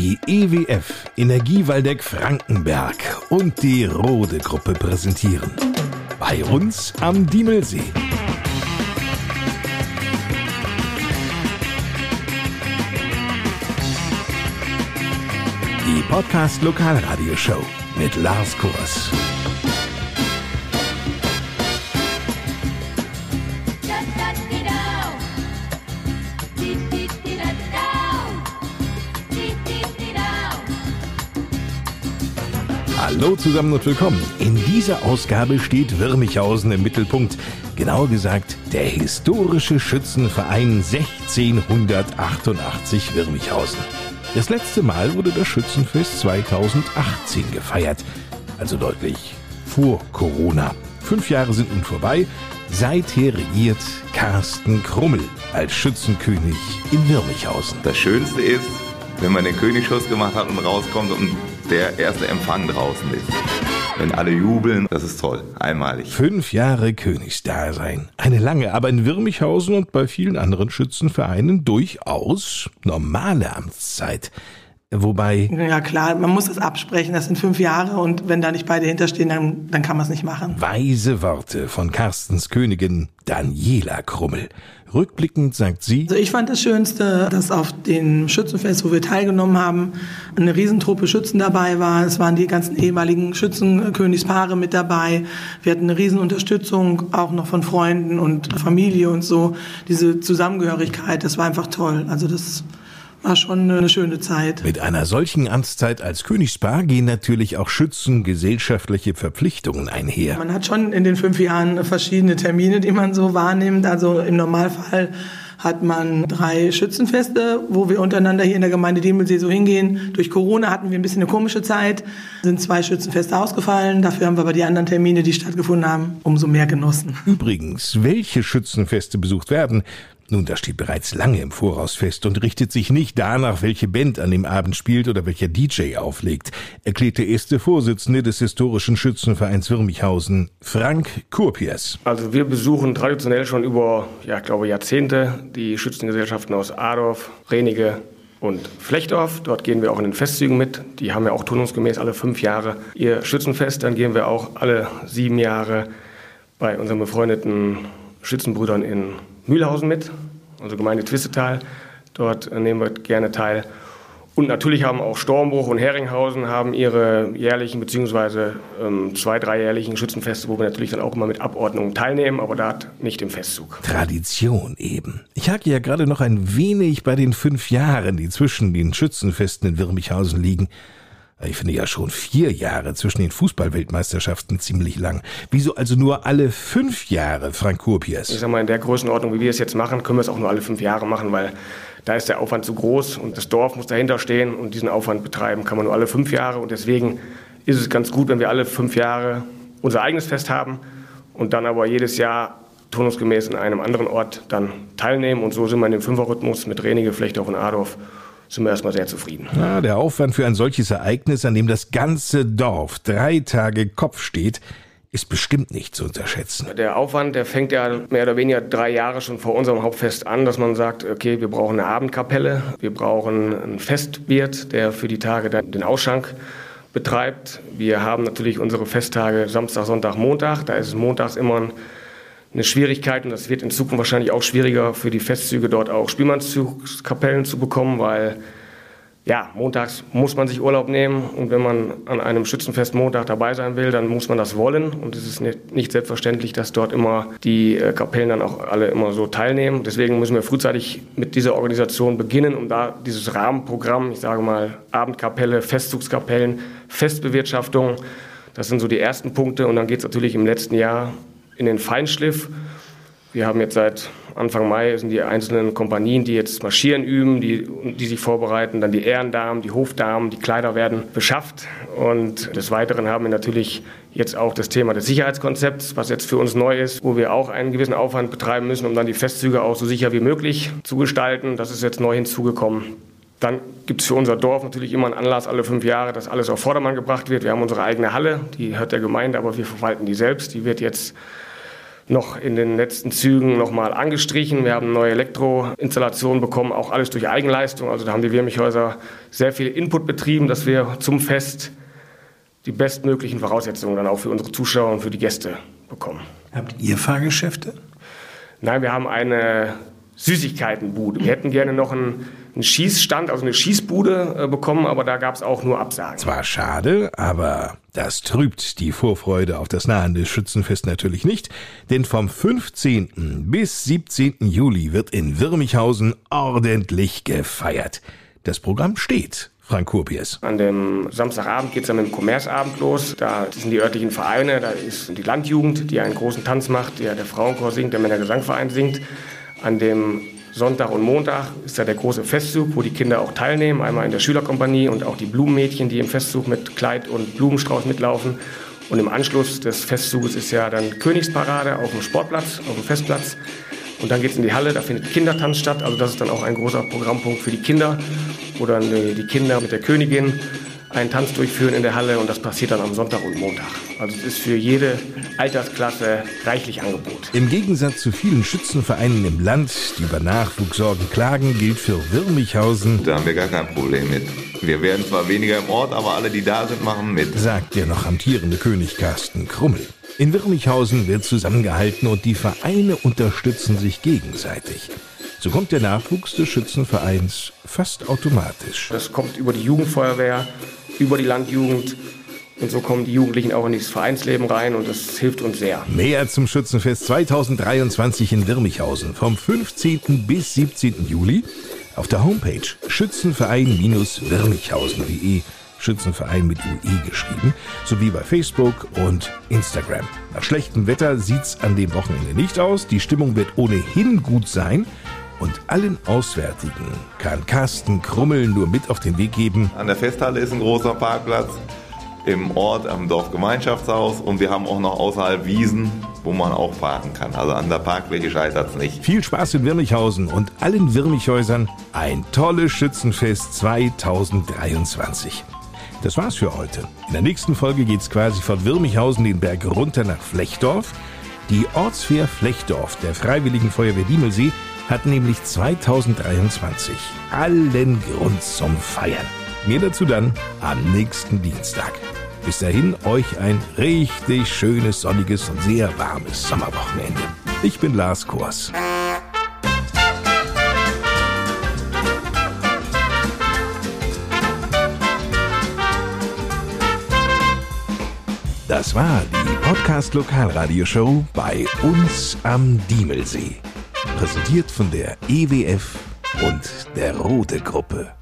Die EWF Energiewaldeck Frankenberg und die Rode Gruppe präsentieren. Bei uns am Diemelsee. Die Podcast Lokalradioshow mit Lars Kurs. Hallo zusammen und willkommen. In dieser Ausgabe steht Wirmichhausen im Mittelpunkt. Genauer gesagt der historische Schützenverein 1688 Wirmichhausen. Das letzte Mal wurde das Schützenfest 2018 gefeiert, also deutlich vor Corona. Fünf Jahre sind nun vorbei. Seither regiert Carsten Krummel als Schützenkönig in Wirmichhausen. Das Schönste ist, wenn man den Königsschuss gemacht hat und rauskommt und der erste Empfang draußen ist. Wenn alle jubeln, das ist toll, einmalig. Fünf Jahre Königsdasein. Eine lange, aber in Wirmichhausen und bei vielen anderen Schützenvereinen durchaus normale Amtszeit. Wobei. Ja klar, man muss es absprechen. Das sind fünf Jahre und wenn da nicht beide hinterstehen, dann, dann kann man es nicht machen. Weise Worte von Carstens Königin Daniela Krummel. Rückblickend sagt sie. Also ich fand das Schönste, dass auf dem Schützenfest, wo wir teilgenommen haben, eine Riesentruppe Schützen dabei war. Es waren die ganzen ehemaligen Schützenkönigspaare mit dabei. Wir hatten eine Riesenunterstützung, auch noch von Freunden und Familie und so. Diese Zusammengehörigkeit, das war einfach toll. Also das war schon eine schöne Zeit. Mit einer solchen Amtszeit als Königspaar gehen natürlich auch Schützen gesellschaftliche Verpflichtungen einher. Man hat schon in den fünf Jahren verschiedene Termine, die man so wahrnimmt. Also im Normalfall hat man drei Schützenfeste, wo wir untereinander hier in der Gemeinde Diemelsee so hingehen. Durch Corona hatten wir ein bisschen eine komische Zeit, sind zwei Schützenfeste ausgefallen. Dafür haben wir aber die anderen Termine, die stattgefunden haben, umso mehr genossen. Übrigens, welche Schützenfeste besucht werden, nun, das steht bereits lange im Voraus fest und richtet sich nicht danach, welche Band an dem Abend spielt oder welcher DJ auflegt, erklärt der erste Vorsitzende des historischen Schützenvereins Wirmichhausen, Frank Kurpiers. Also wir besuchen traditionell schon über, ja, ich glaube Jahrzehnte die Schützengesellschaften aus Adorf, Renige und Flechtdorf. Dort gehen wir auch in den Festzügen mit. Die haben ja auch turnungsgemäß alle fünf Jahre ihr Schützenfest. Dann gehen wir auch alle sieben Jahre bei unseren befreundeten Schützenbrüdern in Mühlhausen mit, also Gemeinde Twistetal. Dort nehmen wir gerne teil. Und natürlich haben auch Stormbruch und Heringhausen haben ihre jährlichen bzw. Ähm, zwei, dreijährlichen Schützenfeste, wo wir natürlich dann auch immer mit Abordnung teilnehmen, aber da nicht im Festzug. Tradition eben. Ich hake ja gerade noch ein wenig bei den fünf Jahren, die zwischen den Schützenfesten in Wirmichhausen liegen. Ich finde ja schon vier Jahre zwischen den Fußballweltmeisterschaften ziemlich lang. Wieso also nur alle fünf Jahre, Frank Kurpiers? Ich sag mal, in der Größenordnung, wie wir es jetzt machen, können wir es auch nur alle fünf Jahre machen, weil da ist der Aufwand zu groß und das Dorf muss dahinter stehen und diesen Aufwand betreiben kann man nur alle fünf Jahre und deswegen ist es ganz gut, wenn wir alle fünf Jahre unser eigenes Fest haben und dann aber jedes Jahr turnusgemäß in einem anderen Ort dann teilnehmen und so sind wir in dem Fünferrhythmus mit Renige, Flechtdorf und Adorf sind wir erstmal sehr zufrieden. Ja, der Aufwand für ein solches Ereignis, an dem das ganze Dorf drei Tage Kopf steht, ist bestimmt nicht zu unterschätzen. Der Aufwand, der fängt ja mehr oder weniger drei Jahre schon vor unserem Hauptfest an, dass man sagt, okay, wir brauchen eine Abendkapelle, wir brauchen einen Festwirt, der für die Tage dann den Ausschank betreibt. Wir haben natürlich unsere Festtage Samstag, Sonntag, Montag. Da ist es montags immer ein eine Schwierigkeit und das wird in Zukunft wahrscheinlich auch schwieriger für die Festzüge dort auch Spielmannszugskapellen zu bekommen, weil ja, montags muss man sich Urlaub nehmen und wenn man an einem Schützenfest Montag dabei sein will, dann muss man das wollen und es ist nicht, nicht selbstverständlich, dass dort immer die äh, Kapellen dann auch alle immer so teilnehmen. Deswegen müssen wir frühzeitig mit dieser Organisation beginnen, um da dieses Rahmenprogramm, ich sage mal Abendkapelle, Festzugskapellen, Festbewirtschaftung, das sind so die ersten Punkte und dann geht es natürlich im letzten Jahr in den Feinschliff. Wir haben jetzt seit Anfang Mai sind die einzelnen Kompanien, die jetzt marschieren üben, die, die sich vorbereiten, dann die Ehrendamen, die Hofdamen, die Kleider werden beschafft. Und des Weiteren haben wir natürlich jetzt auch das Thema des Sicherheitskonzepts, was jetzt für uns neu ist, wo wir auch einen gewissen Aufwand betreiben müssen, um dann die Festzüge auch so sicher wie möglich zu gestalten. Das ist jetzt neu hinzugekommen. Dann gibt es für unser Dorf natürlich immer einen Anlass alle fünf Jahre, dass alles auf Vordermann gebracht wird. Wir haben unsere eigene Halle, die hört der Gemeinde, aber wir verwalten die selbst. Die wird jetzt noch in den letzten Zügen nochmal angestrichen. Wir haben neue Elektroinstallationen bekommen, auch alles durch Eigenleistung. Also da haben die Wirmichhäuser sehr viel Input betrieben, dass wir zum Fest die bestmöglichen Voraussetzungen dann auch für unsere Zuschauer und für die Gäste bekommen. Habt ihr Fahrgeschäfte? Nein, wir haben eine Süßigkeitenbude. Wir hätten gerne noch einen, einen Schießstand, also eine Schießbude äh, bekommen, aber da gab es auch nur Absagen. Zwar schade, aber das trübt die Vorfreude auf das nahende Schützenfest natürlich nicht, denn vom 15. bis 17. Juli wird in Wirmichhausen ordentlich gefeiert. Das Programm steht. Frank Kurpiers. An dem Samstagabend geht es dann mit dem Kommerzabend los. Da sind die örtlichen Vereine, da ist die Landjugend, die einen großen Tanz macht, der, der Frauenchor singt, der Männergesangverein singt. An dem Sonntag und Montag ist da der große Festzug, wo die Kinder auch teilnehmen. Einmal in der Schülerkompanie und auch die Blumenmädchen, die im Festzug mit Kleid und Blumenstrauß mitlaufen. Und im Anschluss des Festzuges ist ja dann Königsparade auf dem Sportplatz, auf dem Festplatz. Und dann geht es in die Halle, da findet Kindertanz statt. Also das ist dann auch ein großer Programmpunkt für die Kinder, wo dann die Kinder mit der Königin einen Tanz durchführen in der Halle und das passiert dann am Sonntag und Montag. Also es ist für jede Altersklasse reichlich Angebot. Im Gegensatz zu vielen Schützenvereinen im Land, die über Nachwuchssorgen klagen, gilt für Wirmichhausen. Da haben wir gar kein Problem mit. Wir werden zwar weniger im Ort, aber alle, die da sind, machen mit. Sagt der noch amtierende König Carsten Krummel. In Wirmichhausen wird zusammengehalten und die Vereine unterstützen sich gegenseitig. So kommt der Nachwuchs des Schützenvereins fast automatisch. Das kommt über die Jugendfeuerwehr, über die Landjugend. Und so kommen die Jugendlichen auch in dieses Vereinsleben rein und das hilft uns sehr. Mehr zum Schützenfest 2023 in Wirmichhausen vom 15. bis 17. Juli auf der Homepage schützenverein-wirmichhausen.de Schützenverein mit UE geschrieben, sowie bei Facebook und Instagram. Nach schlechtem Wetter sieht's an dem Wochenende nicht aus. Die Stimmung wird ohnehin gut sein. Und allen Auswärtigen kann Carsten Krummel nur mit auf den Weg geben. An der Festhalle ist ein großer Parkplatz, im Ort am Dorfgemeinschaftshaus und wir haben auch noch außerhalb Wiesen, wo man auch parken kann. Also an der Parkfläche scheitert es nicht. Viel Spaß in Wirmichhausen und allen Wirmichhäusern ein tolles Schützenfest 2023. Das war's für heute. In der nächsten Folge geht's quasi von Wirmichhausen den Berg runter nach Flechdorf. Die Ortswehr Flechdorf der Freiwilligen Feuerwehr Diemelsee hat nämlich 2023 allen Grund zum Feiern. Mehr dazu dann am nächsten Dienstag. Bis dahin euch ein richtig schönes, sonniges und sehr warmes Sommerwochenende. Ich bin Lars Kors. Das war die Podcast Lokalradioshow bei uns am Diemelsee. Präsentiert von der EWF und der Rote Gruppe.